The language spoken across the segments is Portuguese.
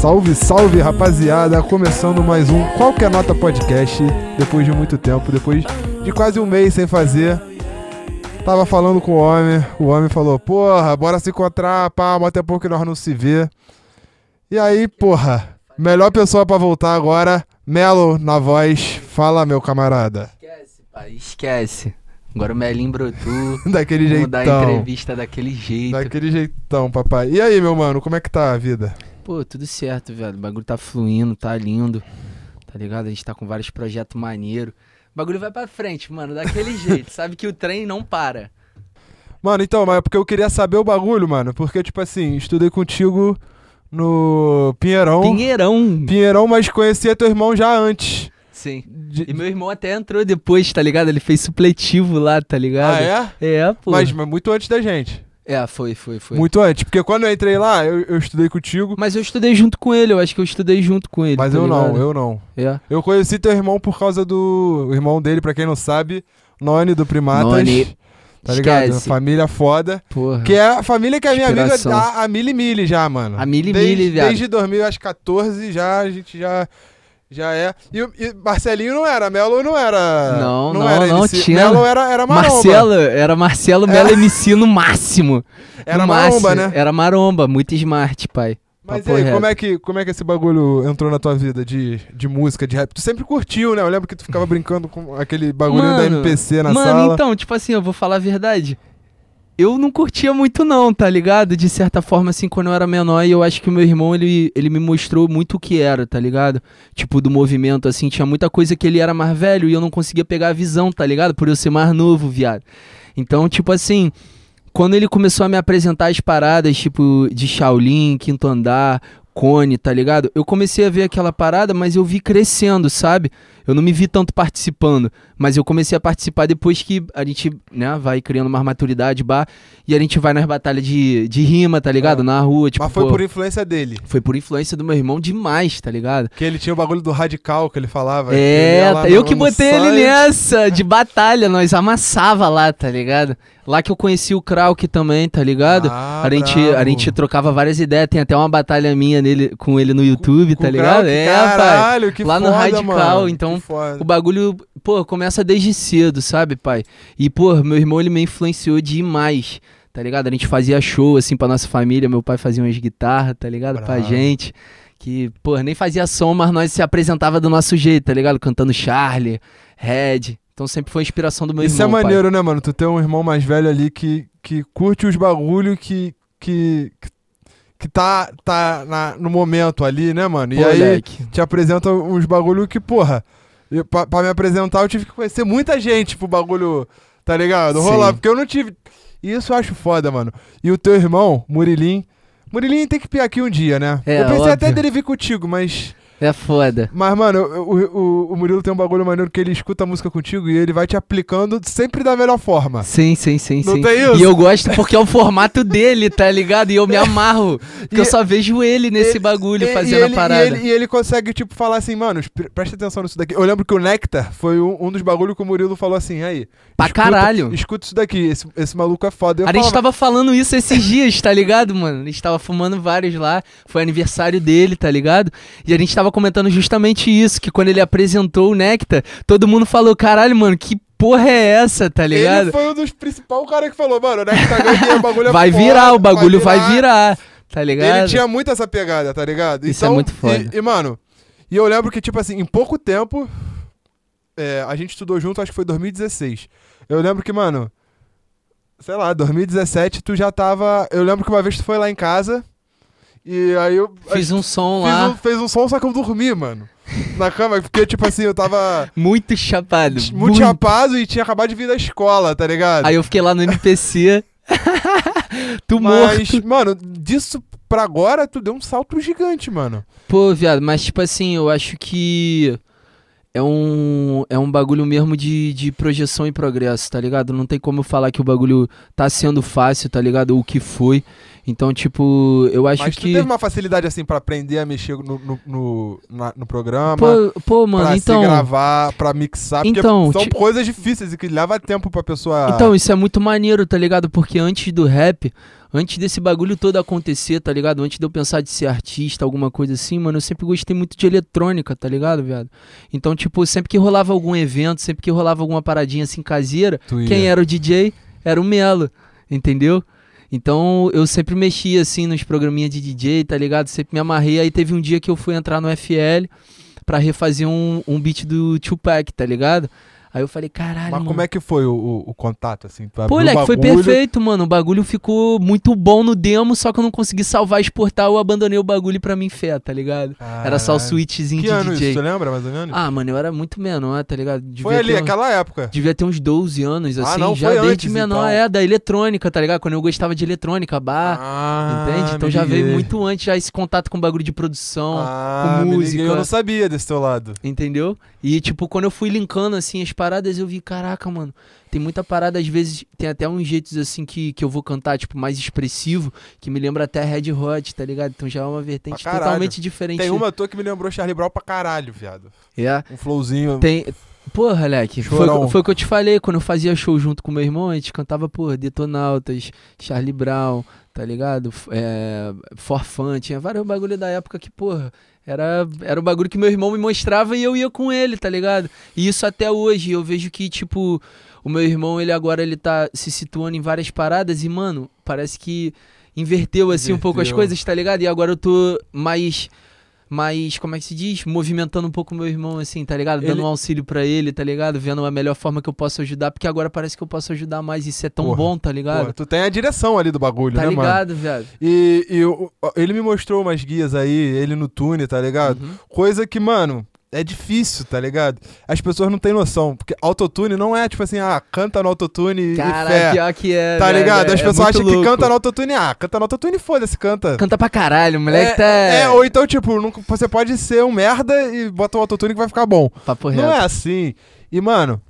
Salve, salve, rapaziada! Começando mais um Qualquer Nota Podcast. Depois de muito tempo, depois de quase um mês sem fazer. Tava falando com o homem, o homem falou: Porra, bora se encontrar, pá, tempo que nós não se vê. E aí, porra, melhor pessoa pra voltar agora, Melo na voz. Fala, meu camarada. Esquece, pai, esquece. Agora o Melinho brotou. Daquele Vamos dar jeitão. entrevista daquele jeito. Daquele jeitão, papai. E aí, meu mano, como é que tá a vida? Pô, tudo certo, velho. O bagulho tá fluindo, tá lindo. Tá ligado? A gente tá com vários projetos maneiros. O bagulho vai pra frente, mano, daquele jeito. Sabe que o trem não para. Mano, então, mas é porque eu queria saber o bagulho, mano. Porque, tipo assim, estudei contigo no Pinheirão. Pinheirão. Pinheirão, mas conhecia teu irmão já antes. Sim. De- E meu irmão até entrou depois, tá ligado? Ele fez supletivo lá, tá ligado? Ah, é? É, pô. Mas, mas muito antes da gente. É, foi, foi, foi. Muito antes. Porque quando eu entrei lá, eu, eu estudei contigo. Mas eu estudei junto com ele, eu acho que eu estudei junto com ele. Mas tá eu não, ligado? eu não. É. Eu conheci teu irmão por causa do. O irmão dele, pra quem não sabe, Noni do Primatas. Noni. Tá ligado? Esquece. Família foda. Porra. Que é a família que é minha amiga Inspiração. a, a Mili Mili já, mano. A Mili desde, Mili, viado. Desde 2014 já, a gente já. Já é. E, e Marcelinho não era, Melo não era. Não, não, era não, MC. tinha- Melo era, era maromba. Marcelo, era Marcelo Melo MC no máximo. Era no maromba, máximo. né? Era maromba, muito smart, pai. Mas e aí, reto. como é, que, como é que esse bagulho entrou na tua vida de, de música, de rap? Tu sempre curtiu, né? Eu lembro que tu ficava brincando com aquele bagulhinho da Mano, MPC na Mano, sala. então, tipo assim, eu vou falar a verdade. Eu não curtia muito não, tá ligado? De certa forma, assim, quando eu era menor, e eu acho que meu irmão, ele, ele me mostrou muito o que era, tá ligado? Tipo, do movimento, assim, tinha muita coisa que ele era mais velho e eu não conseguia pegar a visão, tá ligado? Por eu ser mais novo, viado. Então, tipo assim, quando ele começou a me apresentar as paradas, tipo, de Shaolin, Quinto Andar, Cone, tá ligado? Eu comecei a ver aquela parada, mas eu vi crescendo, sabe? Eu não me vi tanto participando, mas eu comecei a participar depois que a gente, né, vai criando mais maturidade, bah, e a gente vai nas batalhas de, de rima, tá ligado? É. Na rua, tipo, Mas foi pô, por influência dele. foi por influência do meu irmão demais, tá ligado? Que ele tinha o bagulho do radical que ele falava. ele É, lá tá- no- eu que no botei ele nessa, de batalha, nós amassava lá, tá ligado? Lá que eu conheci o Krauk também, tá ligado? Ah, a, gente, a gente trocava várias ideias, tem até uma batalha minha nele, com ele no YouTube, Com tá o ligado? Krauk, é, pai. caralho, que Lá no foda, Radical, mano, então. O bagulho, pô, começa desde cedo, sabe, pai? E, pô, meu irmão, ele me influenciou demais, tá ligado? A gente fazia show, assim, pra nossa família, meu pai fazia umas guitarras, tá ligado? Pra Bravo. gente. Que, pô, nem fazia som, mas nós se apresentava do nosso jeito, tá ligado? Cantando Charlie, Red. Então sempre foi a inspiração do meu Isso irmão, é pai. maneiro, né, mano? Tu tem um irmão mais velho ali que, que curte os bagulho que. que, que tá, tá na- no momento ali, né, mano? E Pô, aí moleque. te apresenta uns bagulho que, porra, pra me apresentar eu tive que conhecer muita gente pro bagulho, tá ligado? Rolar, porque eu não tive. Isso eu acho foda, mano. E o teu irmão, Murilim. Murilim tem que piar aqui um dia, né? É, eu pensei óbvio. até dele vir contigo, mas. É foda. Mas, mano, o, o, o Murilo tem um bagulho maneiro que ele escuta a música contigo e ele vai te aplicando sempre da melhor forma. Sim, sim, sim, Não sim. tem isso? E eu gosto porque é o formato dele, tá ligado? E eu me amarro. Porque E- eu só vejo ele nesse Ele- bagulho fazendo ele, a parada. E ele, e ele consegue, tipo, falar assim, mano, pre- presta atenção nisso daqui. Eu lembro que o Nectar foi um, um dos bagulhos que o Murilo falou assim, aí. Pra escuta- caralho. Escuta isso daqui, esse, esse maluco é foda. Eu A gente falava, tava falando isso esses dias, tá ligado, mano? A gente tava fumando vários lá. Foi aniversário dele, tá ligado? E a gente tava comentando justamente isso, que quando ele apresentou o Nectar, todo mundo falou, caralho, mano, que porra é essa, tá ligado? Ele foi um dos principais caras que falou, mano, o Nectar ganha, o bagulho é Vai foda, virar, o bagulho vai virar, tá ligado? Ele tinha muito essa pegada, tá ligado? Isso é muito foda. E, e, mano, e eu lembro que, tipo assim, em pouco tempo, é, a gente estudou junto, acho que foi 2016. Eu lembro que, mano, sei lá, 2017 tu já tava. Eu lembro que uma vez tu foi lá em casa. E aí eu. Fiz um som fiz lá, um, fez um som, só que eu dormi, mano. Na cama, porque, tipo assim, eu tava muito chapado. muito chapado e tinha acabado de vir da escola, tá ligado? Aí eu fiquei lá no NPC. tu Mas, morto. mano, disso pra agora, tu deu um salto gigante, mano. Pô, viado, mas tipo assim, eu acho que. é um, é um bagulho mesmo de, de projeção e progresso, tá ligado? Não tem como eu falar que o bagulho tá sendo fácil, tá ligado? O que foi. Então, tipo, eu acho Mas tu que. teve uma facilidade assim pra aprender a mexer no, no, no, na- no programa, Pô, pô, mano, pra então. se gravar, pra mixar, porque Então, são coisas difíceis e que leva tempo pra pessoa... Então, isso é muito maneiro, tá ligado? Porque antes do rap, antes desse bagulho todo acontecer, tá ligado? Antes de eu pensar de ser artista, alguma coisa assim, mano, eu sempre gostei muito de eletrônica, tá ligado, viado? Então, tipo, sempre que rolava algum evento, sempre que rolava alguma paradinha assim caseira, quem era o DJ era o Melo, entendeu? Então eu sempre mexia assim nos programinhas de DJ, tá ligado? Sempre me amarrei. Aí teve um dia que eu fui entrar no FL pra refazer um, um beat do Tupac, tá ligado? Aí eu falei, caralho, Mas mano. como é que foi o, o- o contato, assim? Tu Pô, moleque, foi perfeito, mano. O bagulho ficou muito bom no demo, só que eu não consegui salvar exportar. Eu abandonei o bagulho pra mim fé, tá ligado? Era só o switchzinho Que de ano DJ. isso, tu lembra mais ou menos? Ah, mano, eu era muito menor, tá ligado? Devia foi ali, aquela época. Devia ter uns 12 anos, assim, não, já desde antes, menor, então. é, da eletrônica, tá ligado? Quando eu gostava de eletrônica, bar, Ah, entende? Então já veio muito antes já esse contato com bagulho de produção, ah, com música. Eu não sabia desse teu lado. entendeu? E, tipo, quando eu fui linkando, assim, as paradas, eu vi, caraca, mano, tem muita parada, às vezes, tem até uns jeitos, assim, que, que eu vou cantar, tipo, mais expressivo, que me lembra até Red Hot, tá ligado? Então já é uma vertente totalmente diferente. Tem uma tua que me lembrou Charlie Brown pra caralho, viado. É, Um flowzinho. Tem. Porra, Leque, foi, foi o que eu te falei, quando eu fazia show junto com meu irmão, a gente cantava, porra, Detonautas, Charlie Brown, tá ligado? É, Forfã, tinha vários bagulho da época que, porra, era, era o bagulho que meu irmão me mostrava e eu ia com ele, tá ligado? E isso até hoje, eu vejo que, tipo, o meu irmão, ele agora, ele tá se situando em várias paradas e, mano, parece que inverteu, assim, um pouco as Inverteu. coisas, tá ligado? E agora eu tô mais... Mais, como é que se diz? Movimentando um pouco o meu irmão, assim, tá ligado? Dando Ele- um auxílio pra ele, tá ligado? Vendo a melhor forma que eu posso ajudar, porque agora parece que eu posso ajudar mais. Isso é tão Porra, bom, tá ligado? Pô, tu tem a direção ali do bagulho, tá né, mano? ligado, viado? E, e o- ele me mostrou umas guias aí, ele no Tune, tá ligado? Uhum. Coisa que, mano, é difícil, tá ligado? As pessoas não têm noção. Porque autotune não é tipo assim, ah, canta no autotune e fé. pior que é. Tá velho, ligado? As é pessoas acham que louco. canta no autotune, ah, canta no autotune, foda-se, canta. Canta pra caralho, o moleque é, tá. é, ou então, tipo, não- você pode ser um merda e bota o autotune que vai ficar bom. Papo Não reto. é assim. E, mano,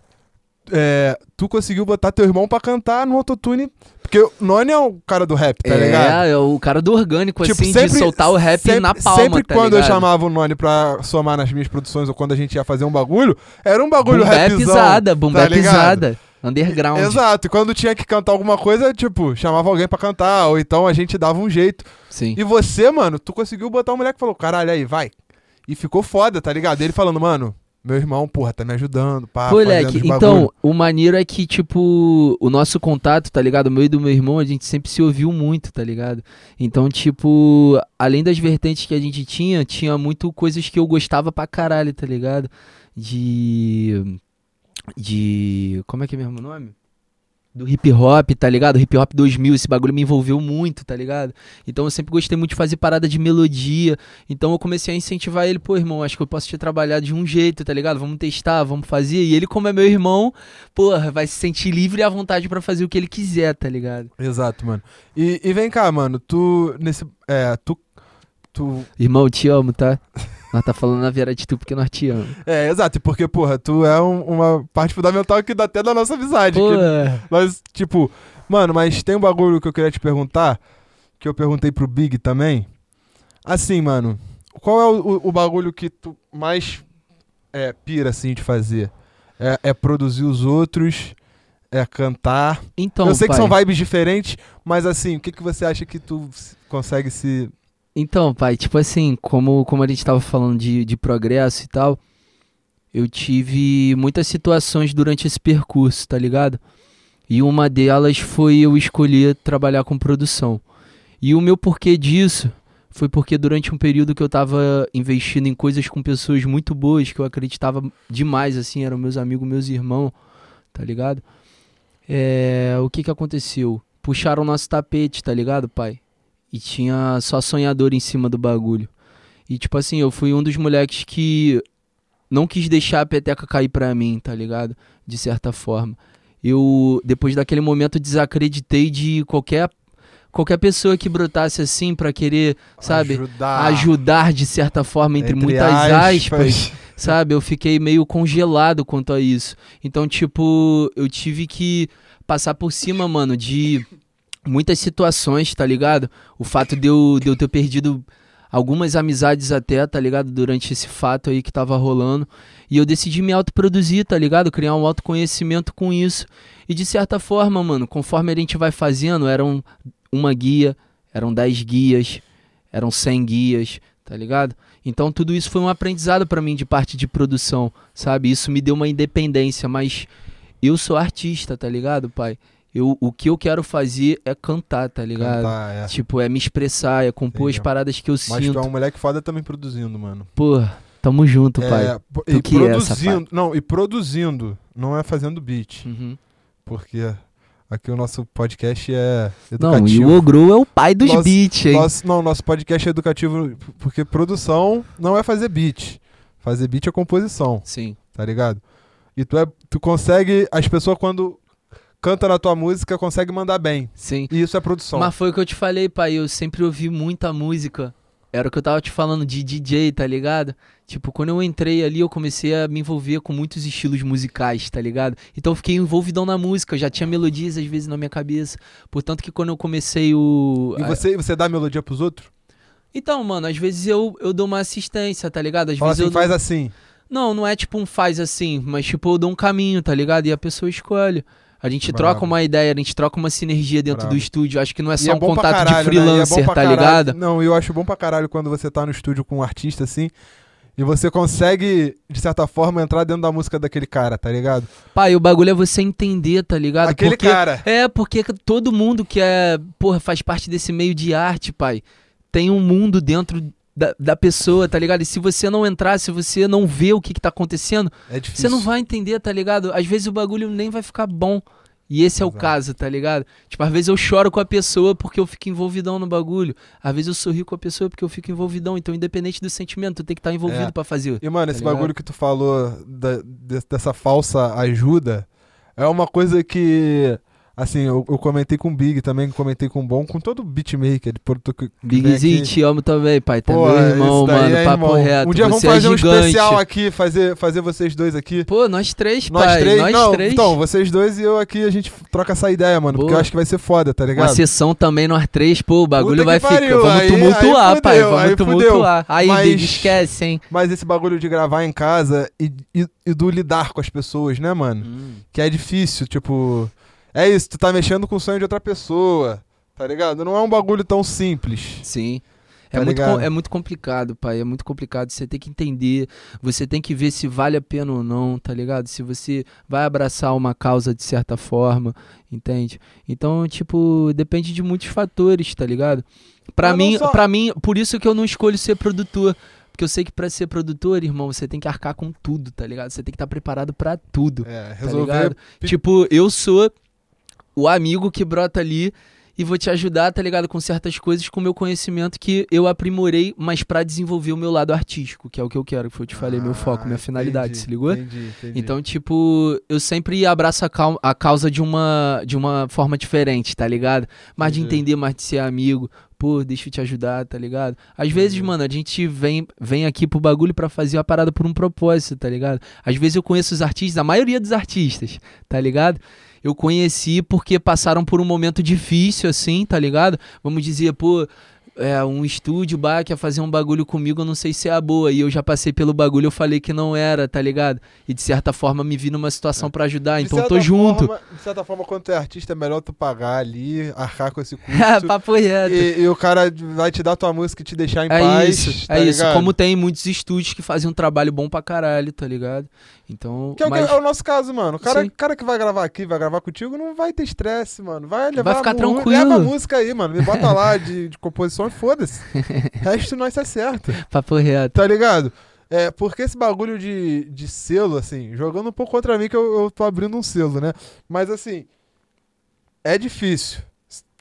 é, tu conseguiu botar teu irmão pra cantar no autotune. Porque o Noni é o cara do rap, tá ligado? É, é o cara do orgânico, Tipo, assim, sempre- de soltar o rap sempre, na palma, Sempre tá quando eu ligado? chamava o Noni pra somar nas minhas produções ou quando a gente ia fazer um bagulho, era um bagulho Boom rapzão. pisada, boom tá bap ligado? pisada. Underground. Exato, e quando tinha que cantar alguma coisa, tipo, chamava alguém pra cantar, ou então a gente dava um jeito. Sim. E você, mano, tu conseguiu botar um moleque que falou, caralho, aí, vai. E ficou foda, tá ligado? Ele falando, mano, meu irmão, porra, tá me ajudando, pá, Pô, fazendo Leque, os então, o maneiro é que, tipo, o nosso contato, tá ligado? O meu e do meu irmão, a gente sempre se ouviu muito, tá ligado? Então, tipo, além das vertentes que a gente tinha, tinha muito coisas que eu gostava pra caralho, tá ligado? De. De. Como é que é mesmo o nome? Do hip hop, tá ligado? Hip hop 2000, esse bagulho me envolveu muito, tá ligado? Então eu sempre gostei muito de fazer parada de melodia. Então eu comecei a incentivar ele, pô, irmão, acho que eu posso te trabalhar de um jeito, tá ligado? Vamos testar, vamos fazer. E ele, como é meu irmão, porra, vai se sentir livre e à vontade pra fazer o que ele quiser, tá ligado? Exato, mano. E, e vem cá, mano, tu, nesse, é, tu, tu, Irmão, te amo, tá? Nós tá falando na Vera de tu porque nós te amamos. é, exato, porque, porra, tu é um- uma parte fundamental aqui da- até da nossa amizade. Que nós, tipo, mano, mas tem um bagulho que eu queria te perguntar, que eu perguntei pro Big também. Assim, mano, qual é o, o- bagulho que tu mais é, pira, assim, de fazer? É, é produzir os outros, é cantar. então, eu sei que pai. são vibes diferentes, mas assim, o que, que você acha que tu consegue se. Então, pai, tipo assim, como, como a gente tava falando de, de progresso e tal, eu tive muitas situações durante esse percurso, tá ligado? E uma delas foi eu escolher trabalhar com produção. E o meu porquê disso foi porque durante um período que eu tava investindo em coisas com pessoas muito boas, que eu acreditava demais, assim, eram meus amigos, meus irmãos, tá ligado? É, o que que aconteceu? Puxaram o nosso tapete, tá ligado, pai? E tinha só sonhador em cima do bagulho. E tipo assim, eu fui um dos moleques que não quis deixar a peteca cair pra mim, tá ligado? De certa forma. Eu, depois daquele momento, desacreditei de qualquer qualquer pessoa que brotasse assim pra querer, sabe, Ajudar. ajudar de certa forma, entre, muitas aspas. sabe? Eu fiquei meio congelado quanto a isso. Então, tipo, eu tive que passar por cima, mano, de muitas situações, tá ligado? O fato de eu, de eu ter perdido algumas amizades até, tá ligado? Durante esse fato aí que tava rolando. E eu decidi me autoproduzir, tá ligado? Criar um autoconhecimento com isso. E de certa forma, mano, conforme a gente vai fazendo, eram uma guia, eram dez guias, eram cem guias, tá ligado? Então tudo isso foi um aprendizado para mim de parte de produção, sabe? Isso me deu uma independência, mas eu sou artista, tá ligado, pai? Eu, o que eu quero fazer é cantar, tá ligado? Cantar, é. Tipo, é me expressar, é compor as paradas que eu Mas sinto. tu é um moleque foda também produzindo, mano. Pô, tamo junto, pai. É, po- Tu e que é, produzindo. não, e produzindo, não é fazendo beat. Uhum. Porque aqui o nosso podcast é Não, educativo. e o Ogro é o pai dos Nossa- beats, hein? Nosso, não, nosso podcast é educativo porque produção não é fazer beat. Fazer beat é composição, Sim. tá ligado? E tu, é, tu consegue. As pessoas, quando canta na tua música, consegue mandar bem. Sim. E isso é produção. Mas foi o que eu te falei, pai. Eu sempre ouvi muita música. Era o que eu tava te falando de DJ, tá ligado? Tipo, quando eu entrei ali, eu comecei a me envolver com muitos estilos musicais, tá ligado? Então eu fiquei envolvidão na música. Eu já tinha melodias às vezes na minha cabeça. Portanto que quando eu comecei o. E você, você dá melodia pros outros? Então, mano, às vezes eu, eu dou uma assistência, tá ligado? Às Fala vezes assim, eu faz dou... assim. Não, não é tipo um faz assim, mas tipo eu dou um caminho, tá ligado? E a pessoa escolhe. A gente Brabo. troca uma ideia, a gente troca uma sinergia dentro Brabo. do estúdio. Acho que não é só um bom pra contato caralho, de né? É freelancer, pra tá caralho. ligado? Não, eu acho bom pra caralho quando você tá no estúdio com um artista assim. E você consegue, de certa forma, entrar dentro da música daquele cara, tá ligado? Pai, o bagulho é você entender, tá ligado? Aquele Porque- cara. É, porque todo mundo que é, porra, faz parte desse meio de arte, pai, tem um mundo dentro da, da pessoa, tá ligado? E se você não entrar, se você não vê o que, que tá acontecendo, É você não vai entender, tá ligado? Às vezes o bagulho nem vai ficar bom. E esse é o caso, tá ligado? Tipo, às vezes eu choro com a pessoa porque eu fico envolvidão no bagulho. Às vezes eu sorrio com a pessoa porque eu fico envolvidão. Então, independente do sentimento, tu tem que estar envolvido É. pra fazer. E, mano, Tá esse ligado? bagulho que tu falou da- de- dessa falsa ajuda é uma coisa que. Assim, eu, eu comentei com o Big também, comentei com o Bom, com todo beatmaker de Porto Bigzinho, te amo também, pai. Tá Pô, meu irmão, mano. é papo irmão. reto. Um dia vamos você fazer é um especial aqui, fazer, fazer vocês dois aqui. Pô, nós três, Nós pai. três, nós não, três. então, vocês dois e eu aqui, a gente troca essa ideia, mano, porque Boa. eu acho que vai ser foda, tá Uma ligado? sessão também, nós três, pô, o bagulho vai ficar. Vamos aí- tumultuar, aí pai. fudeu, Vamos aí tumultuar. Aí, Mas- Big, esquece, hein? Mas esse bagulho de gravar em casa e, e, e do lidar com as pessoas, né, mano? Hum. Que é difícil, tipo. É isso, tu tá mexendo com o sonho de outra pessoa, tá ligado? Não é um bagulho tão simples. Sim. É, Tá muito, ligado? com- é muito complicado, pai. É muito complicado. Você tem que entender. Você tem que ver se vale a pena ou não, tá ligado? Se você vai abraçar uma causa de certa forma, entende? Então, tipo, depende de muitos fatores, tá ligado? Pra mim, só- pra mim, por isso que eu não escolho ser produtor. Porque eu sei que pra ser produtor, irmão, você tem que arcar com tudo, tá ligado? Você tem que estar preparado pra tudo. É, Tá resolver. ligado? pi- Tipo, eu sou o amigo que brota ali e vou te ajudar, tá ligado? Com certas coisas, com o meu conhecimento que eu aprimorei, mas pra desenvolver o meu lado artístico, que é o que eu quero, que eu te falei, meu Ah, foco, minha finalidade, entendi, se ligou? Entendi, entendi. Então, tipo, eu sempre abraço a, a causa de uma, de uma forma diferente, tá ligado? Mais de entender, mais de ser amigo. Pô, deixa eu te ajudar, tá ligado? Às vezes, mano, a gente vem, vem aqui pro bagulho pra fazer a parada por um propósito, tá ligado? Às vezes eu conheço os artistas, a maioria dos artistas, tá ligado? Eu conheci porque passaram por um momento difícil, assim, tá ligado? Vamos dizer, pô, é, um estúdio, bah, quer fazer um bagulho comigo, eu não sei se é a boa. E eu já passei pelo bagulho, eu falei que não era, tá ligado? E de certa forma me vi numa situação pra ajudar, De então eu tô junto. forma- de certa forma, quando tu é artista, é melhor tu pagar ali, arcar com esse custo. Papo reto. e, e o cara vai te dar tua música e te deixar em É paz. isso, tá é isso. ligado? Como tem muitos estúdios que fazem um trabalho bom pra caralho, tá ligado? Então, Que é, o que mas é o nosso caso, mano. O cara, Sim. cara que vai gravar aqui, vai gravar contigo, não vai ter estresse, mano. Vai levar ficar a mu- tranquilo. Leva a música aí, mano. Me bota lá de, de composição e foda-se. Resto nós se acerta. papo reto. Tá ligado? É, porque esse bagulho de, de selo, assim, jogando um pouco contra mim, que eu, eu tô abrindo um selo, né? Mas assim, é difícil.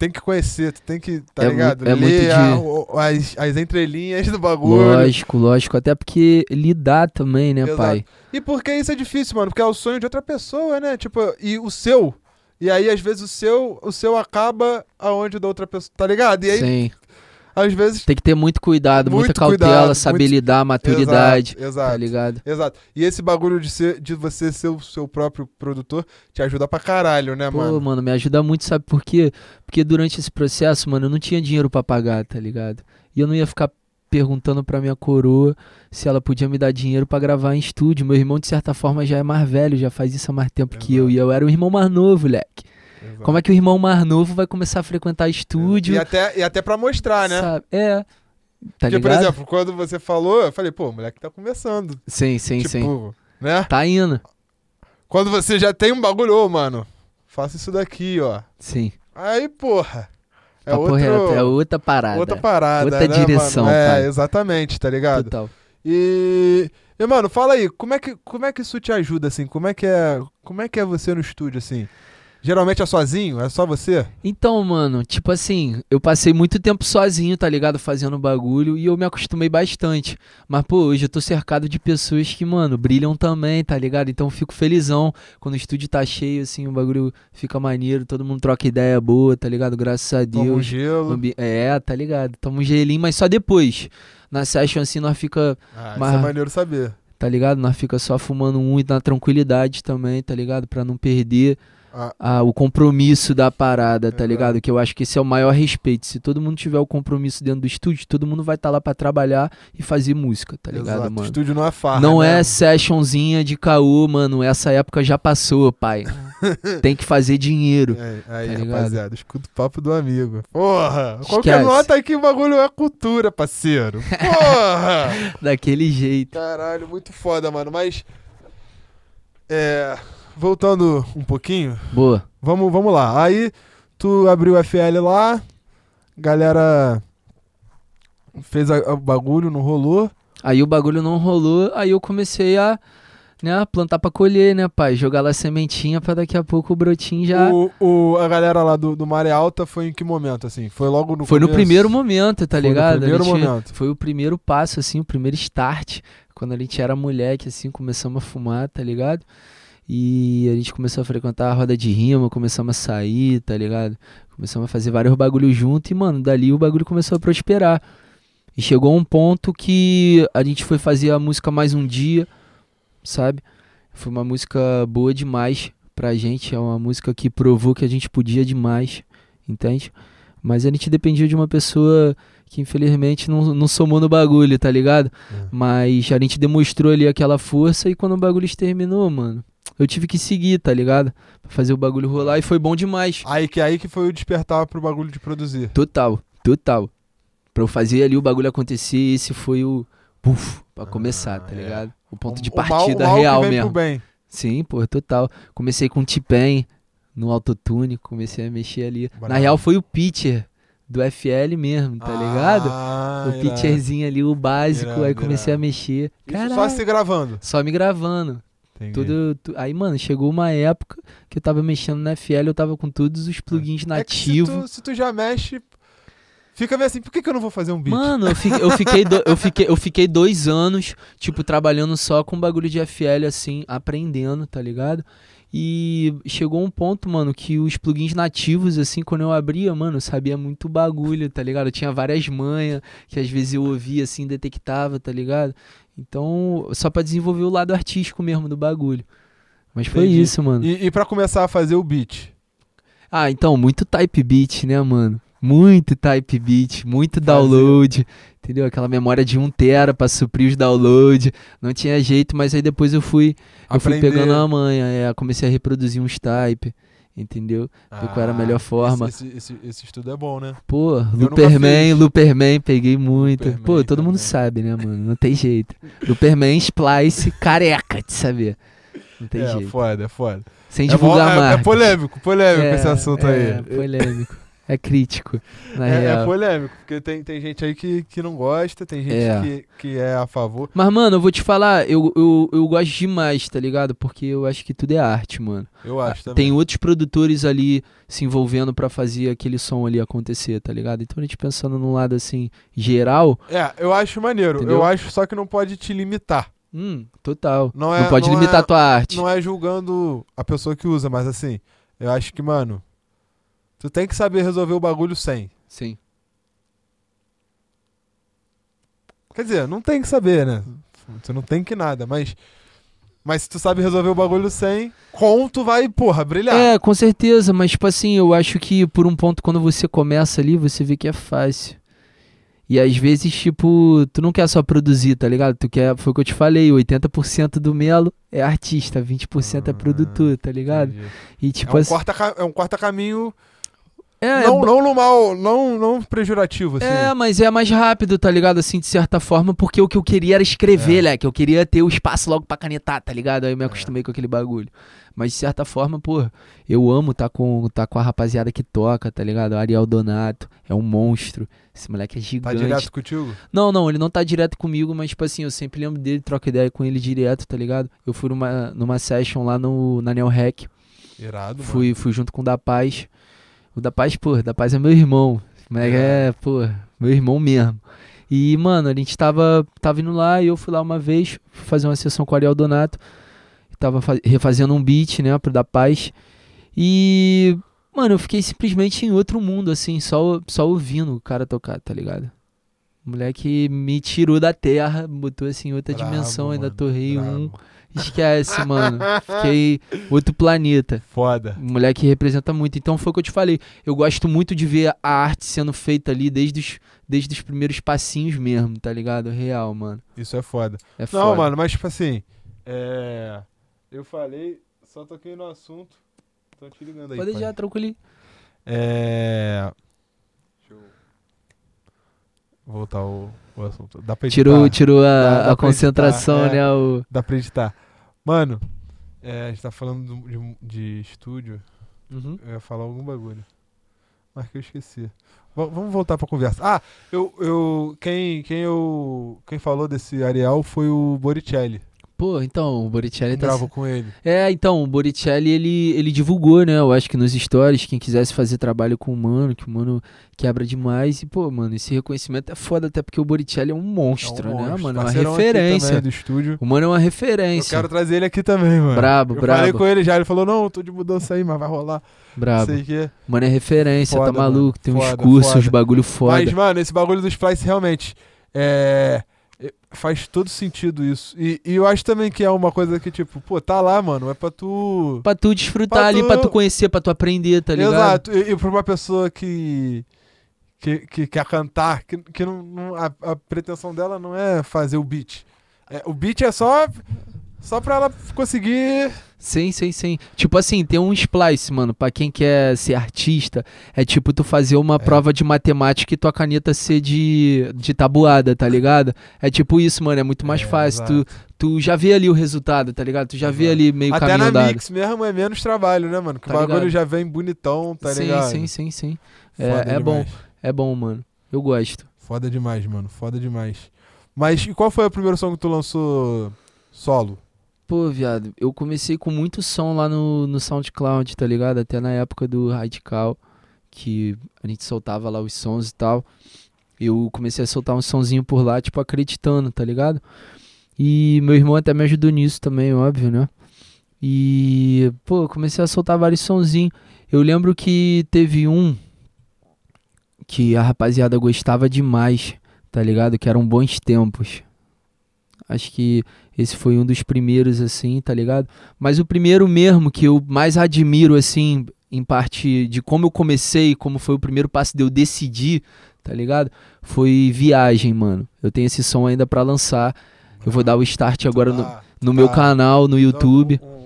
Tem que conhecer, tu tem que, tá É ligado? é muito Ler de- a- as, as entrelinhas do bagulho. Lógico, lógico. Até porque lidar também, né, Exato. pai? E porque isso é difícil, mano? Porque é o sonho de outra pessoa, né? Tipo, e o seu. E aí, às vezes, o seu, o seu acaba aonde da outra pessoa, tá ligado? E aí, Sim. Às vezes. Tem que ter muito cuidado, muita Muito cautela, cuidado, saber muito- lidar, maturidade, Exato, exato. tá ligado? Exato. E esse bagulho de, ser, de você ser o seu próprio produtor te ajuda pra caralho, né, Pô, mano? mano, me ajuda muito, sabe por quê? Porque durante esse processo, mano, eu não tinha dinheiro pra pagar, tá ligado? E eu não ia ficar perguntando pra minha coroa se ela podia me dar dinheiro pra gravar em estúdio. Meu irmão, de certa forma, já é mais velho, já faz isso há mais tempo que eu. Exato. E eu era o irmão mais novo, leque. Exato. Como é que o irmão mais novo vai começar a frequentar estúdio? E até, e até pra mostrar, né? sabe? É. Tá Porque, por ligado? exemplo, quando você falou, eu falei, pô, o moleque tá começando. Sim, sim, tipo, sim. né? Tá indo. Quando você já tem um bagulho, ô, mano, faça isso daqui, ó. Sim. Aí, porra. É Papo outro, reto, é outra parada. outra parada, Outra né, direção, mano? É, pai. exatamente, tá ligado? Total. E, e, mano, fala aí, como é, que, como é que isso te ajuda, assim? Como é que é, como é que é você no estúdio, assim? Geralmente é sozinho? É só você? Então, mano, tipo assim, eu passei muito tempo sozinho, tá ligado? Fazendo bagulho e eu me acostumei bastante. Mas, pô, hoje eu tô cercado de pessoas que, mano, brilham também, tá ligado? Então eu fico felizão quando o estúdio tá cheio, assim, o bagulho fica maneiro, todo mundo troca ideia boa, tá ligado? Graças a Toma um Deus. gelo. É, tá ligado? Toma um gelinho, mas só depois. Na session, assim, nós fica, Ah, Mas- isso é maneiro saber. tá ligado? Nós fica só fumando um e na tranquilidade também, tá ligado? Pra não perder Ah, o compromisso da parada, tá Exato. ligado? Que eu acho que esse é o maior respeito. Se todo mundo tiver o compromisso dentro do estúdio, todo mundo vai estar lá pra trabalhar e fazer música, tá ligado, exato. mano? Estúdio não é farra, Não né? é sessionzinha de caô, mano. Essa época já passou, pai. Tem que fazer dinheiro. É, aí, tá rapaziada, escuta o papo do amigo. Porra! Qualquer Esquece. nota aqui, o bagulho é cultura, parceiro. Porra! Daquele jeito. Caralho, muito foda, mano. Mas. É. Voltando um pouquinho, Boa. vamos, vamos lá. Aí, tu abriu o FL lá, galera fez a- o bagulho, não rolou. Aí o bagulho não rolou, aí eu comecei a, né, plantar pra colher, né, pai? Jogar lá sementinha pra daqui a pouco o brotinho já. O, o- a galera lá do, do Maré Alta foi em que momento, assim? Foi logo no Foi no começo? primeiro momento, tá Foi no ligado? Primeiro gente- momento. Foi o primeiro passo, assim, o primeiro start. Quando a gente era moleque, assim, começamos a fumar, tá ligado? E a gente começou a frequentar a roda de rima, começamos a sair, tá ligado? Começamos a fazer vários bagulhos junto e, mano, dali o bagulho começou a prosperar. E chegou um ponto que a gente foi fazer a música mais um dia, sabe? Foi uma música boa demais pra gente, é uma música que provou que a gente podia demais, entende? Mas a gente dependia de uma pessoa que infelizmente não, não somou no bagulho, tá ligado? É. Mas a gente demonstrou ali aquela força e quando o bagulho terminou, mano, eu tive que seguir, tá ligado? Pra fazer o bagulho rolar e foi bom demais. Aí que, aí que foi o despertar pro bagulho de produzir. Total, total. Pra eu fazer ali o bagulho acontecer, esse foi o puf, pra começar, tá é. ligado? O ponto O- de o mal- partida o mal real que vem mesmo. Pro bem. Sim, pô, total. Comecei com o T-Pen no autotune, comecei a mexer ali. Na real foi o pitcher do FL mesmo, tá ligado? Ah, o irado. pitcherzinho ali, o básico, aí comecei a mexer. Caralho, só se gravando. só me gravando. Entendi. Tudo, tu- Aí, mano, chegou uma época que eu tava mexendo na FL, eu tava com todos os plugins É que se nativos. tu, se tu já mexe, fica meio assim, por que, que eu não vou fazer um beat? Mano, eu fiquei, eu, fiquei do- eu, fiquei, eu fiquei dois anos, tipo, trabalhando só com bagulho de FL, assim, aprendendo, tá ligado? E chegou um ponto, mano, que os plugins nativos, assim, quando eu abria, mano, eu sabia muito bagulho, tá ligado? Eu tinha várias manhas que às vezes eu ouvia, assim, detectava, tá ligado? Então, só pra desenvolver o lado artístico mesmo do bagulho. Mas foi Entendi. isso, mano. E, e pra começar a fazer o beat? Ah, então, muito type beat, né, mano? Muito type beat, muito download, entendeu? Aquela memória de 1 tera pra suprir os downloads. Não tinha jeito, mas aí depois eu fui, eu fui pegando a manha, é, comecei a reproduzir uns type, entendeu? ver qual era a melhor forma. Ah, Esse, esse, esse, estudo é bom, né? Pô, fiz. Looperman, peguei muito. Looperman Pô, todo mundo também. sabe, né, mano? Não tem jeito. Looperman, Splice, careca de saber. Não tem é, jeito. foda, é foda. Sem É, divulgar bom, é, é marcas. polêmico, polêmico É, esse assunto é, aí. polêmico. É crítico, É, é polêmico, porque tem, tem gente aí que, que não gosta, tem gente É. que, que é a favor. Mas, mano, eu vou te falar, eu, eu, eu gosto demais, tá ligado? Porque eu acho que tudo é arte, mano. Eu acho também. Tem outros produtores ali se envolvendo pra fazer aquele som ali acontecer, tá ligado? Então a gente pensando num lado assim, geral, É, eu acho maneiro. Entendeu? Eu acho só que não pode te limitar. hum, total. Não Não, é- pode não limitar é- a tua arte. Não é julgando a pessoa que usa, mas assim, eu acho que, mano, tu tem que saber resolver o bagulho sem. Sim. Quer dizer, não tem que saber, né? Você não tem que nada, mas. Mas se tu sabe resolver o bagulho sem, com tu vai, porra, brilhar. É, com certeza, mas tipo assim, eu acho que por um ponto, quando você começa ali, você vê que é fácil. E às vezes, tipo, tu não quer só produzir, tá ligado? Tu quer, foi o que eu te falei, 80% do Melo é artista, 20% é Ah, produtor, tá ligado? Entendi. E É tipo um, assim. ca- é um quarta caminho. É, não, é, não no mal, não, não pejorativo, assim. É, mas é mais rápido, tá ligado? Assim, de certa forma, porque o que eu queria era escrever, É. né? Que eu queria ter o espaço logo pra canetar, tá ligado? Aí eu me acostumei com aquele bagulho. Mas de certa forma, pô, eu amo tá com, tá com a rapaziada que toca, tá ligado? O Ariel Donato é um monstro. Esse moleque é Tá gigante. direto contigo? Não, não, ele não tá direto comigo, mas, tipo assim, eu sempre lembro dele, troco ideia com ele direto, tá ligado? Eu fui numa, numa session lá no, na Neo Hack. Irado, mano. Fui, fui junto com o da Paz. O da Paz, pô, da Paz é meu irmão. Mas é, pô, meu irmão mesmo. E, mano, a gente tava, tava indo lá e eu fui lá uma vez fazer uma sessão com o Ariel Donato. Tava fa- refazendo um beat, né, pro da Paz. E, mano, eu fiquei simplesmente em outro mundo, assim, só, só ouvindo o cara tocar, tá ligado? O moleque me tirou da terra, botou assim em outra Brabo, dimensão, ainda torrei um. Esquece, mano. Fiquei outro planeta. Foda. O moleque representa muito. Então foi o que eu te falei. Eu gosto muito de ver a arte sendo feita ali desde os, desde os primeiros passinhos mesmo, tá ligado? Real, mano. Isso é foda. É Não, foda. mano, mas tipo assim. É. Eu falei, só toquei no assunto. Tô te ligando aí. Pode pai. já, tranquilo. É. Voltar o, o assunto. Dá pra editar. Tirou, tirou Dá- a, dá a pra concentração, editar, é. né? O... Dá pra editar. Mano, é, a gente tá falando do- de, de estúdio. Uhum. Eu ia falar algum bagulho. Mas que eu esqueci. V- vamos voltar pra conversa. Ah, eu. eu quem, quem, eu, quem falou desse Ariel foi o Boricelli. Pô, então, o Boricelli tá... Com ele. É, então, o Boricelli, ele, ele divulgou, né? Eu acho que nos stories, quem quisesse fazer trabalho com o Mano, que o Mano quebra demais. E, pô, mano, esse reconhecimento é foda, até porque o Boricelli é um monstro, É um né, monstro. mano? É uma referência. do estúdio. O Mano é uma Eu referência. quero trazer ele aqui também, mano. Brabo, eu brabo. falei com ele já, ele falou, não, tô de mudança aí, mas vai rolar. Brabo. Sei que. Mano, é referência, Foda, tá maluco? mano. Tem uns Foda, cursos, foda. uns bagulho foda. Mas, mano, esse bagulho do Splice realmente é, é- faz todo sentido isso. E, e eu acho também que é uma coisa que, tipo, pô, tá lá, mano, é pra tu. Pra tu desfrutar Pra ali, tu- pra tu conhecer, pra tu aprender, tá ligado? Exato. E, e pra uma pessoa que. Que, que quer cantar, que, que não, não- a, a pretensão dela não é fazer o beat. É, o beat é só. Só pra ela conseguir. Sim, sim, sim. Tipo assim, tem um splice, mano, pra quem quer ser artista, é tipo tu fazer uma prova de matemática e tua caneta ser de, de tabuada, tá ligado? É tipo isso, mano, é muito mais É, fácil. Tu, exato. tu já vê ali o resultado, tá ligado? Tu já vê Exato. ali meio Até caminho na andado. mix mesmo é menos trabalho, né, mano? Que Tá o bagulho ligado? já vem bonitão, tá sim, ligado? sim, sim, sim. Foda É, é bom, é bom, mano. Eu gosto. Foda demais, mano. Foda demais. Mas e qual foi o primeiro som que tu lançou solo? Pô, viado, eu comecei com muito som lá no, no SoundCloud, tá ligado? Até na época do Radical, que a gente soltava lá os sons e tal. Eu comecei a soltar um sonzinho por lá, tipo, acreditando, tá ligado? E meu irmão até me ajudou nisso também, óbvio, né? E, pô, comecei a soltar vários sonzinhos. Eu lembro que teve um que a rapaziada gostava demais, tá ligado? Que eram bons tempos. Acho que esse foi um dos primeiros, assim, tá ligado? Mas o primeiro mesmo que eu mais admiro, assim, em parte de como eu comecei, como foi o primeiro passo de eu decidir, tá ligado? Foi Viagem, mano. Eu tenho esse som ainda pra lançar. Eu vou dar o start agora no, Ah, no meu tá. canal, no YouTube. um-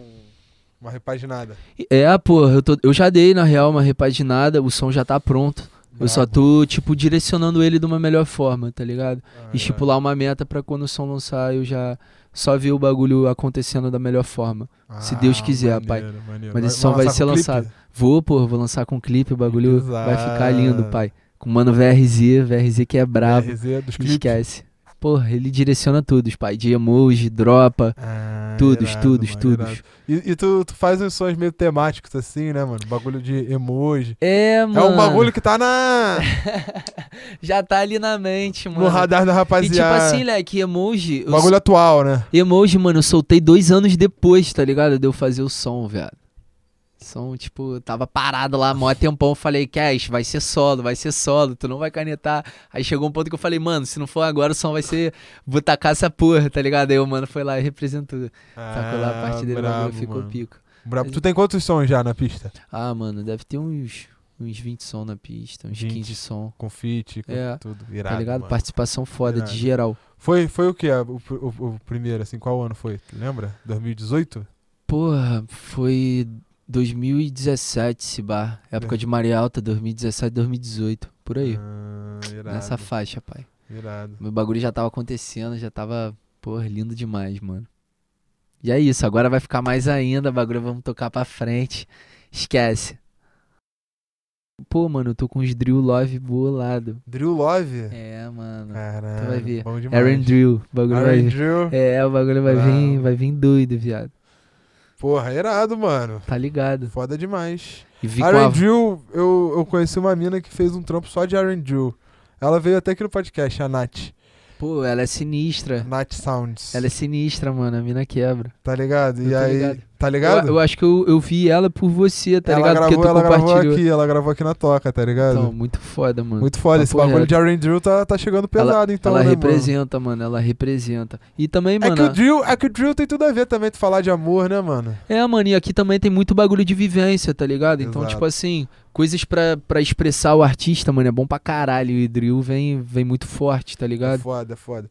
uma repaginada. É, pô, eu, tô- eu já dei, na real, uma repaginada, o som já tá pronto. Eu só tô, tipo, direcionando ele de uma melhor forma, tá ligado? Ah, e estipular uma meta pra quando o som lançar eu já só ver o bagulho acontecendo da melhor forma. se Deus quiser, pai. maneiro, maneiro. Mas esse som vai lançar ser com clipe? lançado. Vou, pô, vou lançar com clipe, o bagulho vai ficar lindo, pai. Com o mano VRZ, VRZ que é brabo. RZ dos clipes. Esquece. Porra, ele direciona tudo, pai. De emoji, dropa, Ah, todos, irado, todos, mano, todos. irado. E, e tu, tu faz uns sons meio temáticos assim, né, mano? Bagulho de emoji. É, mano. É um bagulho que tá na, Já tá ali na mente, mano. no radar da E tipo rapaziada. assim, leque, emoji. eu bagulho atual, né? Emoji, mano, eu soltei dois anos depois, tá ligado? De eu fazer o som, velho. Som, tipo, tava parado lá, mó tempão. Falei, Cash, vai ser solo, vai ser solo, tu não vai canetar. Aí chegou um ponto que eu falei, mano, se não for agora, o som vai ser. Vou tacar essa porra, tá ligado? Aí o mano foi lá e representou. Sacou lá a parte dele, Ah, brabo, ficou mano. pico. Brabo. Tu tem quantos sons já na pista? Ah, mano, deve ter uns, uns 20 som na pista, uns 20. 15 som. Com feat, com É, tudo. Irado, tá ligado? mano. Participação foda, Irado. de geral. Foi, foi o que? O, o, o primeiro, assim, qual ano foi? Lembra? 2018? Porra, foi 2017 esse bar. Época É. de Maria Alta, 2017, 2018. Por aí. Ah, nessa faixa, pai. Irado. Meu bagulho já tava acontecendo, já tava, porra, lindo demais, mano. E é isso, agora vai ficar mais ainda, bagulho, vamos tocar pra frente. Esquece. Pô, mano, eu tô com os Drill Love bolado. Drill Love? É, mano. Caralho. tu vai ver. Bom demais. Aaron Drill, bagulho vai Aaron vir. Drill. É, o bagulho vai vir, Bravo. vai vir doido, viado. Porra, irado, mano. Tá ligado? Foda demais. E vi Aaron a... Drill, eu, eu conheci uma mina que fez um trampo só de Aaron Drill. Ela veio até aqui no podcast, a Nath. Pô, ela é sinistra. Nath Sounds. Ela é sinistra, mano. A mina quebra. Tá ligado? Eu E aí. ligado. Tá ligado? Eu, eu acho que eu, eu vi ela por você, tá ela ligado? gravou, Porque tu ela gravou aqui, ela gravou aqui na toca, tá ligado? Então, muito foda, mano. Muito foda. Esse Papo bagulho de Aaron Drill tá, tá chegando pesado, então, ela né, mano? representa, mano. Ela representa. E também, É mano. que, o drill, é que o drill tem tudo a ver também, tu falar de amor, né, mano? É, mano, e aqui também tem muito bagulho de vivência, tá ligado? Então, Exato. tipo assim, coisas pra, pra expressar o artista, mano, é bom pra caralho. E drill vem, vem muito forte, tá É ligado? foda, é foda.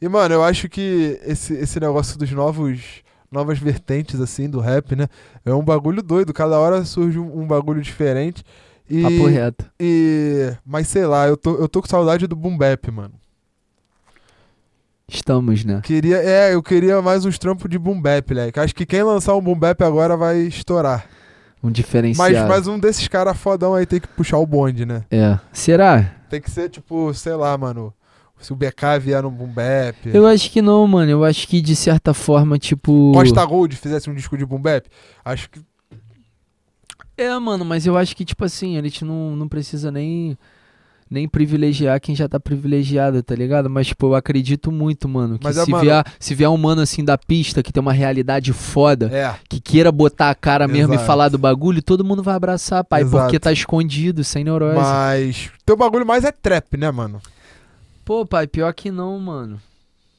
E, mano, eu acho que esse, esse negócio dos novos. Novas vertentes, assim, do rap, né? É um bagulho doido. Cada hora surge um, bagulho diferente. E, Papo reto. e. Mas sei lá, eu tô, eu tô com saudade do boom bap, mano. Estamos, né? Queria, é, eu queria mais uns trampos de boom bap, moleque. Acho que quem lançar um boom bap agora vai estourar. Um Mas, diferenciado. mas um desses caras fodão aí tem que puxar o bonde, né? É. Será? Tem que ser, tipo, sei lá, mano. Se o BK vier no boom bap. Eu acho que não, mano. Eu acho que de certa forma, tipo. Costa Gold fizesse um disco de boom bap. Acho que. É, mano, mas eu acho que, tipo assim, a gente não, não precisa nem, nem privilegiar quem já tá privilegiado, tá ligado? Mas, tipo, eu acredito muito, mano, que Mas se, mano- vier, se vier um mano assim da pista que tem uma realidade foda, É. que queira botar a cara mesmo Exato. e falar do bagulho, todo mundo vai abraçar, pai, Exato. porque tá escondido, sem neurose. Mas. Teu bagulho mais é trap, né, mano? Pô, pai, pior que não, mano.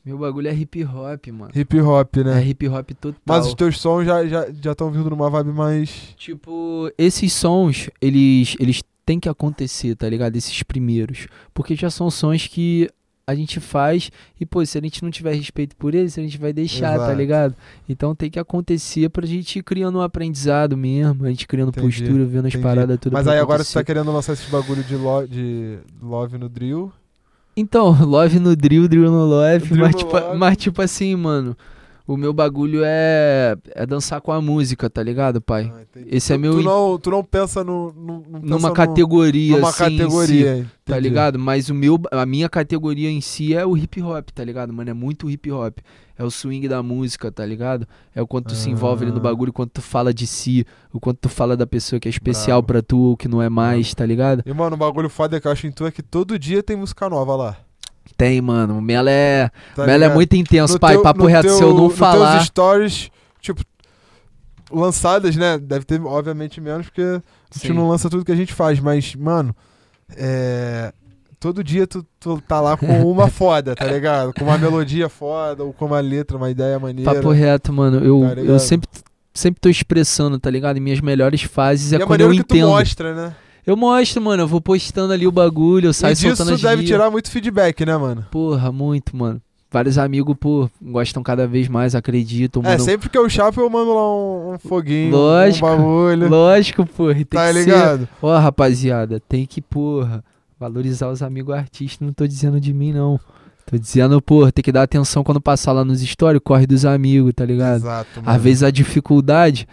Meu bagulho é hip hop, mano. Hip hop, É né? hip hop total. Mas os teus sons já estão já, já vindo numa vibe mais. Tipo, esses sons, eles, eles têm que acontecer, tá ligado? Esses primeiros. Porque já são sons que a gente faz e, pô, se a gente não tiver respeito por eles, a gente vai deixar, tá Exato. ligado? Então tem que acontecer pra gente ir criando um aprendizado mesmo, a gente criando Entendi, postura, vendo as entendi. paradas tudo Mas aí agora você acontecer. tá querendo lançar esses bagulho de, lo, de love no drill. Então, love no drill, drill no love, Drill mas, no tipo, love. mas tipo assim, mano, o meu bagulho é, é dançar com a música, tá ligado, pai? Ah. Esse é Tu- meu Tu não, tu não pensa no. no não pensa Numa categoria, Numa assim, em si. categoria. Tá ligado? Mas o meu, a minha categoria em si é o hip hop, tá ligado, mano? É muito hip hop. É o swing da música, tá ligado? É o quanto tu se envolve ali no Ah. bagulho, o quanto tu fala de si, o quanto tu fala da pessoa que é especial Bravo. pra tu ou que não é mais, tá ligado? E, mano, o bagulho foda que eu acho em tu é que todo dia tem música nova lá. Tem, mano. O Mela é, Tá Mela é muito intenso, No pai. teu- papo reto, se eu teu- não falar. teus stories, tipo, lançadas, né? Deve ter, obviamente, menos, porque a gente Sim. não lança tudo que a gente faz. Mas, mano, é. Todo dia tu, tu tá lá com uma foda, tá ligado? Com uma melodia foda, ou com uma letra, uma ideia maneira. Papo reto, mano. Eu, Tá eu sempre, sempre tô expressando, tá ligado? Em minhas melhores fases é quando eu maneiro que tu entendo. mostra, né? Eu mostro, mano. Eu vou postando ali o bagulho, eu saio e disso soltando as deve guias. tirar muito feedback, né, mano? Porra, muito, mano. Vários amigos, pô, gostam cada vez mais, acreditam, É, mano. sempre que eu chapo, eu mando lá um, um foguinho, Lógico, um bagulho. Lógico, porra. Tem Tá que ser. ligado? Ó, rapaziada, tem que, porra, valorizar os amigos artistas. Não tô dizendo de mim, não. Tô dizendo, porra, tem que dar atenção quando passar lá nos stories, corre dos amigos, tá ligado? Exato, mano. Às vezes a dificuldade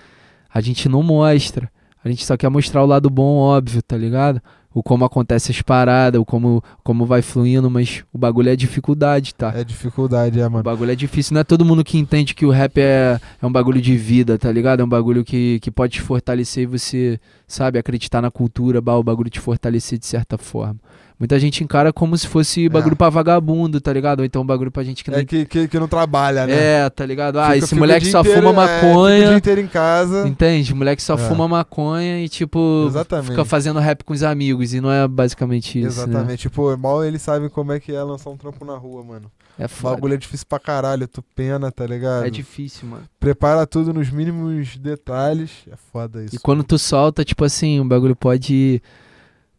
a gente não mostra. A gente só quer mostrar o lado bom, óbvio, tá ligado? O como acontece as paradas, o como, como vai fluindo, mas o bagulho é dificuldade, tá? É dificuldade, é, O mano. bagulho é difícil, não é todo mundo que entende que o rap é, é um bagulho de vida, tá ligado? É um bagulho que, que pode te fortalecer e você, sabe, acreditar na cultura, bah, o bagulho te fortalecer de certa forma. Muita gente encara como se fosse bagulho pra vagabundo, tá ligado? Ou então bagulho pra gente que não. É que, que, que não trabalha, né? É, tá ligado? Ah, Fica- esse o moleque só inteiro- fuma é, fica o maconha. dia inteiro em casa. Entende? Moleque só É. fuma maconha e, tipo, Exatamente. fica fazendo rap com os amigos. E não é basicamente isso. né? Exatamente. Pô, mal eles sabem como é que é lançar um trampo na rua, mano. É O foda. bagulho é difícil pra caralho, tu pena, tá ligado? É difícil, mano. Prepara tudo nos mínimos detalhes. É foda isso. E quando tu solta, tipo assim, o bagulho pode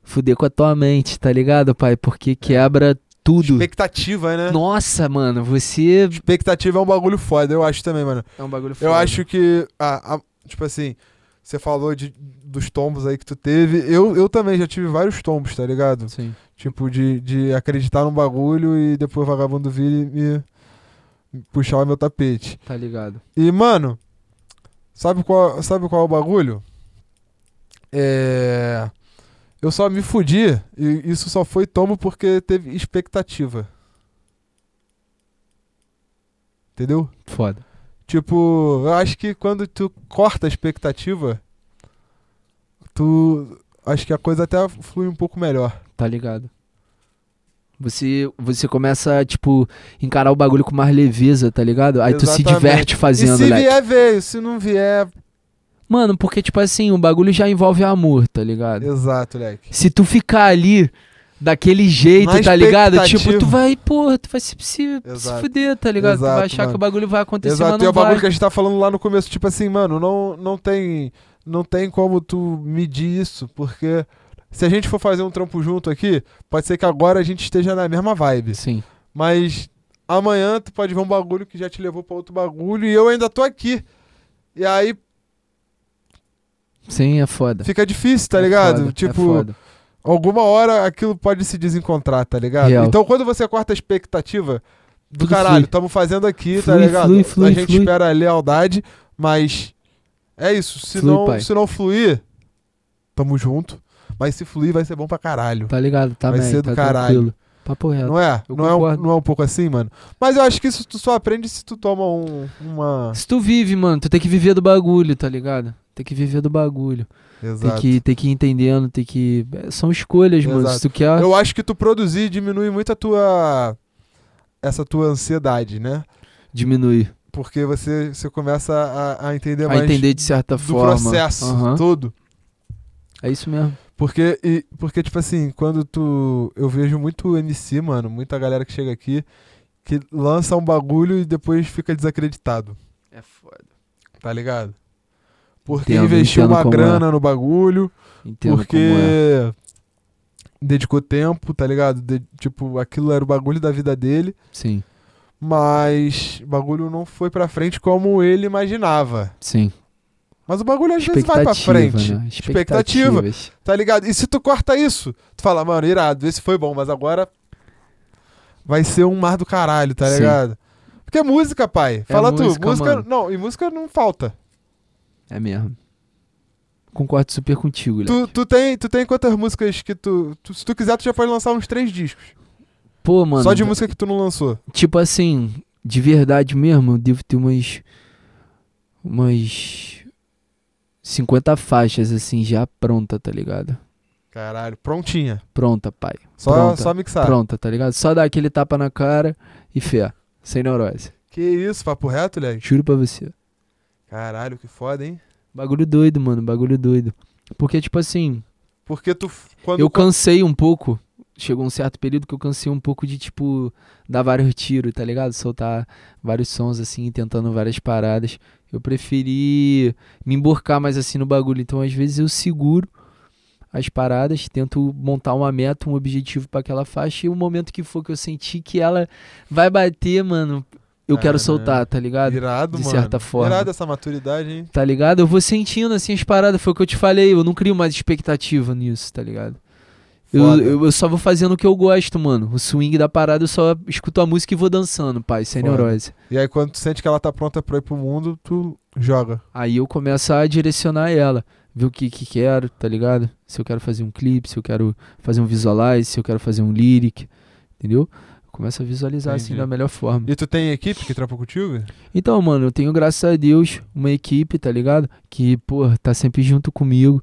fuder com a tua mente, tá ligado, pai? Porque quebra tudo. Expectativa, né? Nossa, mano, você Expectativa é um bagulho foda, eu acho também, mano. é um bagulho Eu foda. acho que, a, a- tipo assim, você falou de, dos tombos aí que tu teve. Eu, eu também já tive vários tombos, tá ligado? Sim. Tipo, de, de acreditar num bagulho e depois o vagabundo vir e me, me puxar o meu tapete. Tá ligado. E, mano, sabe qual, sabe qual é o bagulho? É. Eu só me fudi e isso só foi tombo porque teve expectativa. Entendeu? Foda. Tipo, eu acho que quando tu corta a expectativa, tu. Acho que a coisa até flui um pouco melhor. Tá ligado. Você, você começa a, tipo, encarar o bagulho com mais leveza, tá ligado? Aí tu se Exatamente. diverte fazendo, e se vier, veio. Se não vier. Mano, porque, tipo assim, o bagulho já envolve amor, tá ligado? Exato, leque. Se tu ficar ali daquele jeito, Na tá ligado? Tipo, tu vai, porra, tu vai se, se, se fuder, tá ligado? tu Exato, vai achar mano. que o bagulho vai acontecer, Exato, mas e é não o bagulho vai. que a gente tá falando lá no começo, tipo assim, mano, não, não tem. Não tem como tu medir isso, porque se a gente for fazer um trampo junto aqui, pode ser que agora a gente esteja na mesma vibe. Sim, Mas amanhã tu pode ver um bagulho que já te levou pra outro bagulho e eu ainda tô aqui. E aí sim, é foda. fica difícil, tá É ligado? foda, é tipo, foda. alguma hora aquilo pode se desencontrar, tá ligado? Real. Então quando você corta a expectativa do Tudo caralho, tamo fazendo aqui, tá Flui, ligado? flui, flui, a gente espera a lealdade, mas é isso. Se, não, pai. se não fluir, tamo junto. Mas se fluir, vai ser bom pra caralho. Tá ligado, tá Vai bem, ser do tá caralho. tranquilo. Papo reto. Não é? Eu Não é, um, não é um pouco assim, mano? Mas eu acho que isso tu só aprende se tu toma um, uma. Se tu vive, mano, tu tem que viver do bagulho, tá ligado? Tem que viver do bagulho. Exato. Tem que, tem que ir entendendo, tem que. São escolhas, mano. Exato. Se tu quer. Eu acho que tu produzir diminui muito a tua. Essa tua ansiedade, né? Diminuir. Porque você, você começa a, a entender A mais entender de certa do forma. processo Aham. todo. É isso mesmo. Porque, e, porque, tipo assim, quando tu. Eu vejo muito MC, mano, muita galera que chega aqui, que lança um bagulho e depois fica desacreditado, É foda. tá ligado? Porque Entendo, investiu entendo uma como é. grana no bagulho, Entendo porque é. dedicou tempo, tá ligado? De- tipo, aquilo era o bagulho da vida dele, Sim, mas o bagulho não foi pra frente como ele imaginava. sim. Mas o bagulho às vezes vai pra frente. né? Expectativa. Tá ligado? E se tu corta isso, tu fala, mano, irado, esse foi bom, mas agora vai ser um mar do caralho, tá Sim. ligado? Porque é música, pai. Fala música, tu. Música, mano. não, e música não falta. É mesmo. Concordo super contigo, Tu, tu, tem, tu tem quantas músicas que tu, tu- Se tu quiser, tu já pode lançar uns três discos. Pô, mano. só de música que tu não lançou. Tipo assim, de verdade mesmo, eu devo ter umas. Umas. 50 faixas, assim, já pronta, tá ligado? Caralho, prontinha. Pronta, pai. Só, Pronta. só mixar. Pronta, tá ligado? Só dar aquele tapa na cara e fé. Sem neurose. Que isso, papo reto, Léo? Juro pra você. Caralho, que foda, hein? Bagulho doido, mano. Bagulho doido. Porque, tipo assim, Porque tu. Quando, eu cansei um pouco. Chegou um certo período que eu cansei um pouco de, tipo, dar vários tiros, tá ligado? Soltar vários sons, assim, tentando várias paradas. Eu preferi me emborcar mais, assim, no bagulho. Então, às vezes, eu seguro as paradas, tento montar uma meta, um objetivo pra aquela faixa. E o momento que for que eu sentir que ela vai bater, mano, eu quero Caralho. soltar, tá ligado? Irado, de mano. certa forma. Irado essa maturidade, hein? Tá ligado? Eu vou sentindo assim as paradas. Foi o que eu te falei. Eu não crio mais expectativa nisso, tá ligado? Eu, eu, eu só vou fazendo o que eu gosto, mano. O swing da parada, eu só escuto a música e vou dançando, pai, sem Foda. neurose. E aí, quando tu sente que ela tá pronta pra ir pro mundo, tu joga. Aí eu começo a direcionar ela. Ver o que, que quero, tá ligado? Se eu quero fazer um clipe, se eu quero fazer um visualize, se eu quero fazer um lyric, entendeu? Eu começo a visualizar assim Entendi. da melhor forma. E tu tem equipe que trampa contigo? Então, mano, eu tenho, graças a Deus, uma equipe, tá ligado? Que, pô, tá sempre junto comigo.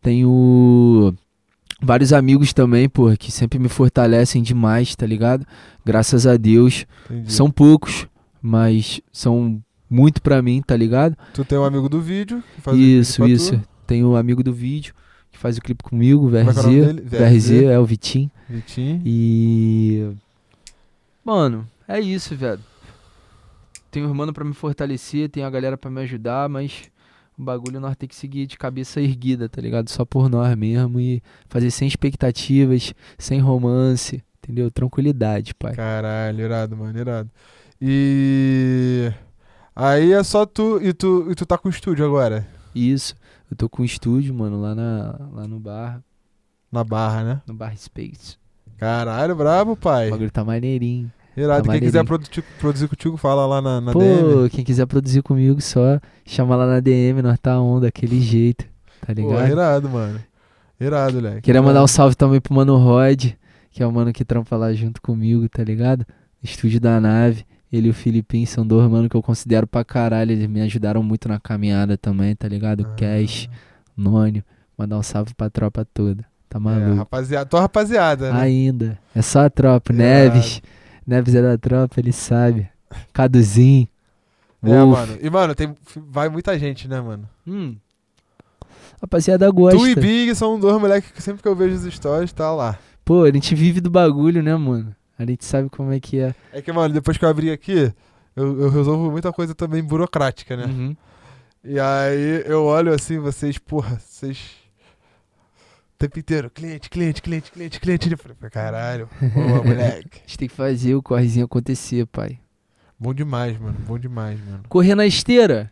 Tenho Vários amigos também, pô, que sempre me fortalecem demais, tá ligado? Graças a Deus. Entendi. São poucos, mas são muito pra mim, tá ligado? Tu tem um amigo do vídeo que faz o Isso, isso. tu, Tem um amigo do vídeo que faz o clipe comigo, o Como é é o VRZ. VRZ é o Vitinho. Vitinho. E. Mano, é isso, velho. Tenho um irmão pra me fortalecer, tenho a galera pra me ajudar, mas o bagulho nós tem que seguir de cabeça erguida, tá ligado? Só por nós mesmo e fazer sem expectativas, sem romance, entendeu? Tranquilidade, pai. Caralho, irado, mano, irado. E. Aí é só tu. E tu, e tu tá com o estúdio agora? Isso. Eu tô com um estúdio, mano, lá, na, lá no bar, Na barra, né? no Bar Space. Caralho, brabo, pai. O bagulho tá maneirinho. Irado. tá Quem quiser produzir, produzir contigo, fala lá na, na Pô, DM. quem quiser produzir comigo, só chama lá na DM, nós tá on daquele jeito, tá Pô, ligado? irado, mano. Irado, moleque. Queria mandar um Irado. salve também pro Mano Rod, que é o mano que trampa lá junto comigo, tá ligado? Estúdio da nave. Ele e o Filipinho são dois mano que eu considero pra caralho. Eles me ajudaram muito na caminhada também, tá ligado? Ah. Cash, Nônio. Mandar um salve pra tropa toda. Tá É, maluco? rapaziada, tua rapaziada, né? Ainda. É só a tropa. Irado. Neves. Neves é da tropa, ele sabe. Caduzinho. É, Wolf. mano. E, mano, tem, vai muita gente, né, mano? Hum. Rapaziada gosta. Tu e Big são dois moleques que sempre que eu vejo os stories, tá lá. Pô, a gente vive do bagulho, né, mano? A gente sabe como é que é. É que, mano, depois que eu abri aqui, eu, eu resolvo muita coisa também burocrática, né? Uhum. E aí eu olho assim, vocês, porra, vocês. Tempo inteiro, cliente, cliente, cliente, cliente, cliente. Eu falei, caralho, boa, moleque. A gente tem que fazer o correzinho acontecer, pai. Bom demais, mano, bom demais, mano. Correr na esteira.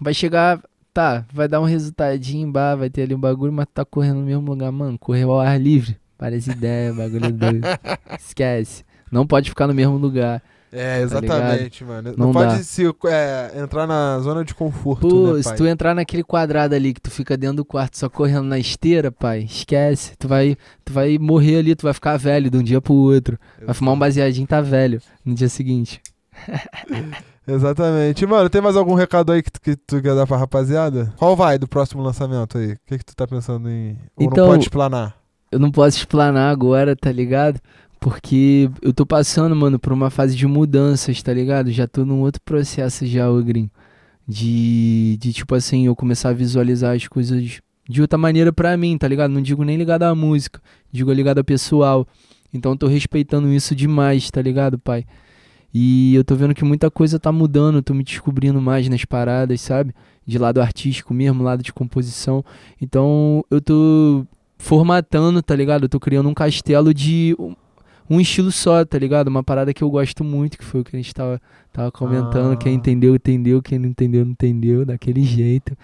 Vai chegar. Tá, vai dar um resultadinho, bah, vai ter ali um bagulho, mas tu tá correndo no mesmo lugar, mano. Correr ao ar livre. Parece ideia, bagulho doido. Esquece. Não pode ficar no mesmo lugar. É, exatamente, mano. Não, Não pode dá. se, é, entrar na zona de conforto, Pô, né, se tu entrar naquele quadrado ali que tu fica dentro do quarto só correndo na esteira, pai, esquece. Tu vai, tu vai morrer ali, tu vai ficar velho de um dia pro outro. Vai fumar um baseadinho e tá velho no dia seguinte. Exatamente. Mano, tem mais algum recado aí que tu, que tu quer dar pra rapaziada? Qual vai do próximo lançamento aí? O que, que tu tá pensando em. Ou Então- não pode explanar? Eu não posso explanar agora, tá ligado? Porque eu tô passando, mano, por uma fase de mudanças, tá ligado? Já tô num outro processo já, ô Grim. De, de, tipo assim, eu começar a visualizar as coisas de outra maneira pra mim, tá ligado? Não digo nem ligado à música, digo ligado a pessoal. Então eu tô respeitando isso demais, tá ligado, pai? E eu tô vendo que muita coisa tá mudando, tô me descobrindo mais nas paradas, sabe? De lado artístico mesmo, lado de composição. Então eu tô formatando, tá ligado? Eu tô criando um castelo de um- estilo só, tá ligado? Uma parada que eu gosto muito, que foi o que a gente tava, tava comentando. Ah. Quem entendeu, entendeu. Quem não entendeu, não entendeu. Daquele jeito.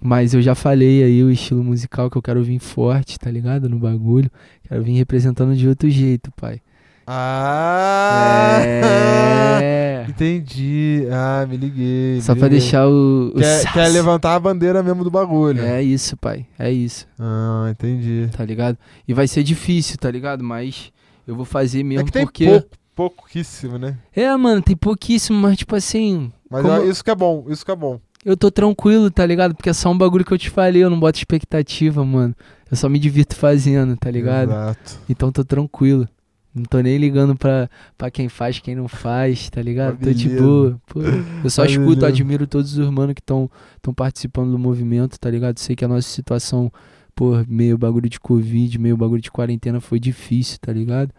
Mas eu já falei aí o estilo musical que eu quero vir forte, tá ligado? No bagulho. Quero vir representando de outro jeito, pai. Ah! É. Entendi. Ah, me liguei. Só me pra liguei. deixar o. o Quer, quer levantar a bandeira mesmo do bagulho. É isso, pai. É isso. Ah, entendi. Tá ligado? E vai ser difícil, tá ligado? Mas eu vou fazer mesmo é que tem porque. pouco, pouquíssimo, né? É, mano, tem pouquíssimo, mas tipo assim. Mas Como- eu- isso que é bom, isso que é bom. Eu tô tranquilo, tá ligado? Porque é só um bagulho que eu te falei, eu não boto expectativa, mano. Eu só me divirto fazendo, tá ligado? Exato. Então tô tranquilo. Não tô nem ligando pra, pra quem faz, quem não faz, tá ligado? Tô de boa. Pô, eu só Tá escuto, admiro todos os manos que estão participando do movimento, tá ligado? Sei que a nossa situação, pô, meio bagulho de Covid, meio bagulho de quarentena foi difícil, tá ligado?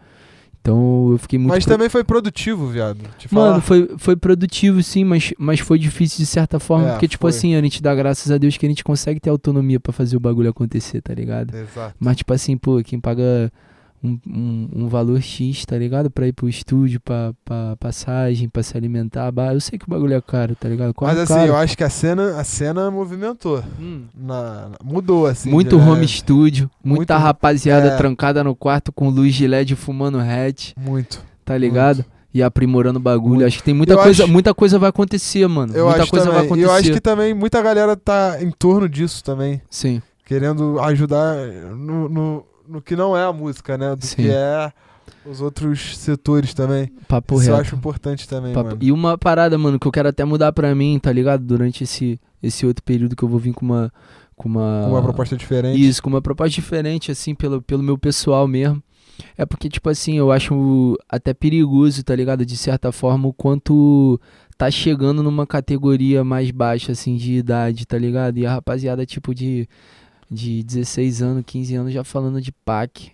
Então eu fiquei muito. Mas pro- também foi produtivo, viado. Mano, foi, foi produtivo sim, mas, mas foi difícil de certa forma, É, porque, tipo foi. assim, a gente dá graças a Deus que a gente consegue ter autonomia pra fazer o bagulho acontecer, tá ligado? Exato. Mas, tipo assim, pô, quem paga um, um, um valor X, tá ligado? Pra ir pro estúdio, pra, pra passagem, pra se alimentar, bah, eu sei que o bagulho é caro, tá ligado? Mas assim, caro. eu acho que a cena, a cena movimentou. Hum. Na, mudou, assim. Muito né? home studio, muita Muito- rapaziada é. trancada no quarto com luz de LED fumando hatch, Muito. tá ligado? E aprimorando o bagulho. Muito. Acho que tem muita Eu coisa, acho- muita coisa vai acontecer, mano. Eu muita acho coisa vai também. E acontecer. eu acho que também muita galera tá em torno disso também. Sim. Querendo ajudar no, no, no que não é a música, né? Do Sim. que é os outros setores também. Papo Isso eu reto. acho importante também, Papo-. E uma parada, mano, que eu quero até mudar pra mim, tá ligado? Durante esse, esse outro período que eu vou vir com uma, com uma. Com uma proposta diferente. Isso, com uma proposta diferente, assim, pelo, pelo meu pessoal mesmo. É porque, tipo assim, eu acho até perigoso, tá ligado? De certa forma, o quanto tá chegando numa categoria mais baixa, assim, de idade, tá ligado? E a rapaziada, tipo, de, de 16 anos, 15 anos, já falando de pack.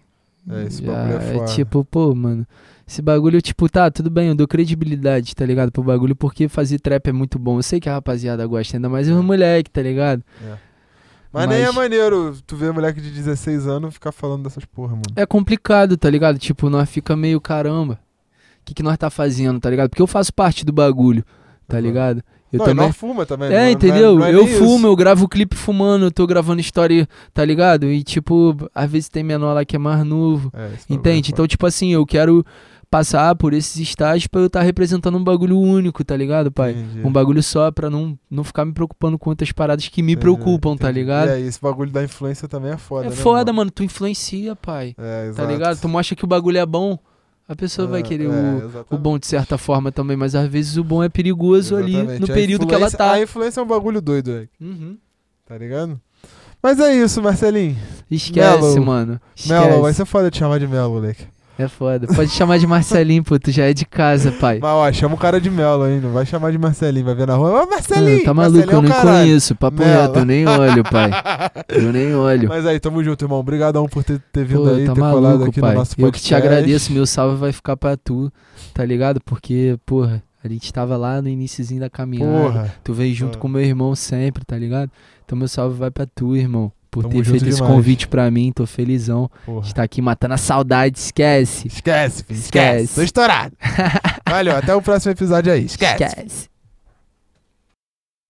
É, esse Já bagulho é é foda. tipo, pô, mano. Esse bagulho, tipo, tá, tudo bem, eu dou credibilidade, tá ligado? Pro bagulho, porque fazer trap é muito bom. Eu sei que a rapaziada gosta, ainda mais os moleque, tá ligado? Mas, nem é mas- maneiro tu ver moleque de 16 anos ficar falando dessas porra, mano. É complicado, tá ligado? Tipo, nós fica meio caramba. O que, que nós tá fazendo, tá ligado? Porque eu faço parte do bagulho, tá Uhum. ligado? Eu não, também. e fuma também. É, não entendeu? não é eu nem fumo, isso. eu gravo clipe fumando, eu tô gravando história, tá ligado? E, tipo, às vezes tem menor lá que é mais novo. É, bagulho Entende? é Então, tipo assim, eu quero passar por esses estágios pra eu estar representando um bagulho único, tá ligado, pai? Entendi. Um bagulho só pra não, não ficar me preocupando com outras paradas que me Entendi, preocupam, tá entendi. ligado? E aí, esse bagulho da influência também é foda, é né, foda, mano. Tu influencia, pai. É, Tá exato. ligado? Tu mostra que o bagulho é bom, a pessoa vai É, querer é, o, o bom de certa forma também, mas às vezes o bom é perigoso ali Exatamente. no A período que ela tá. A influência é um bagulho doido, velho. Uhum. Tá ligado? Mas é isso, Marcelinho. Esquece, Melo. mano. Melo, Esquece. vai ser foda te chamar de Melo, moleque. É foda. Pode chamar de Marcelinho, pô. Tu já é de casa, pai. Mas ó, chama o cara de Melo aí, não vai chamar de Marcelinho, vai ver na rua. Ô, Marcelinho! Ah, tá maluco, Marcelinho é eu o nem caralho. conheço. Papo Melo. reto, eu nem olho, pai. Eu nem olho. Mas aí, tamo junto, irmão. Obrigadão por ter, ter vindo Pô, aí, tá ter colado maluco, aqui pai. no nosso Eu podcast. que te agradeço, meu salve vai ficar pra tu, tá ligado? Porque, porra, a gente tava lá no iniciozinho da caminhada. Porra. Tu veio junto Ah. com meu irmão sempre, tá ligado? Então meu salve vai pra tu, irmão. Por Tamo ter feito esse demais. convite pra mim, tô felizão. Porra. De estar aqui matando a saudade, esquece. Esquece, filho. Esquece. Esquece. Tô estourado. Valeu, até o próximo episódio aí. Esquece. Esquece.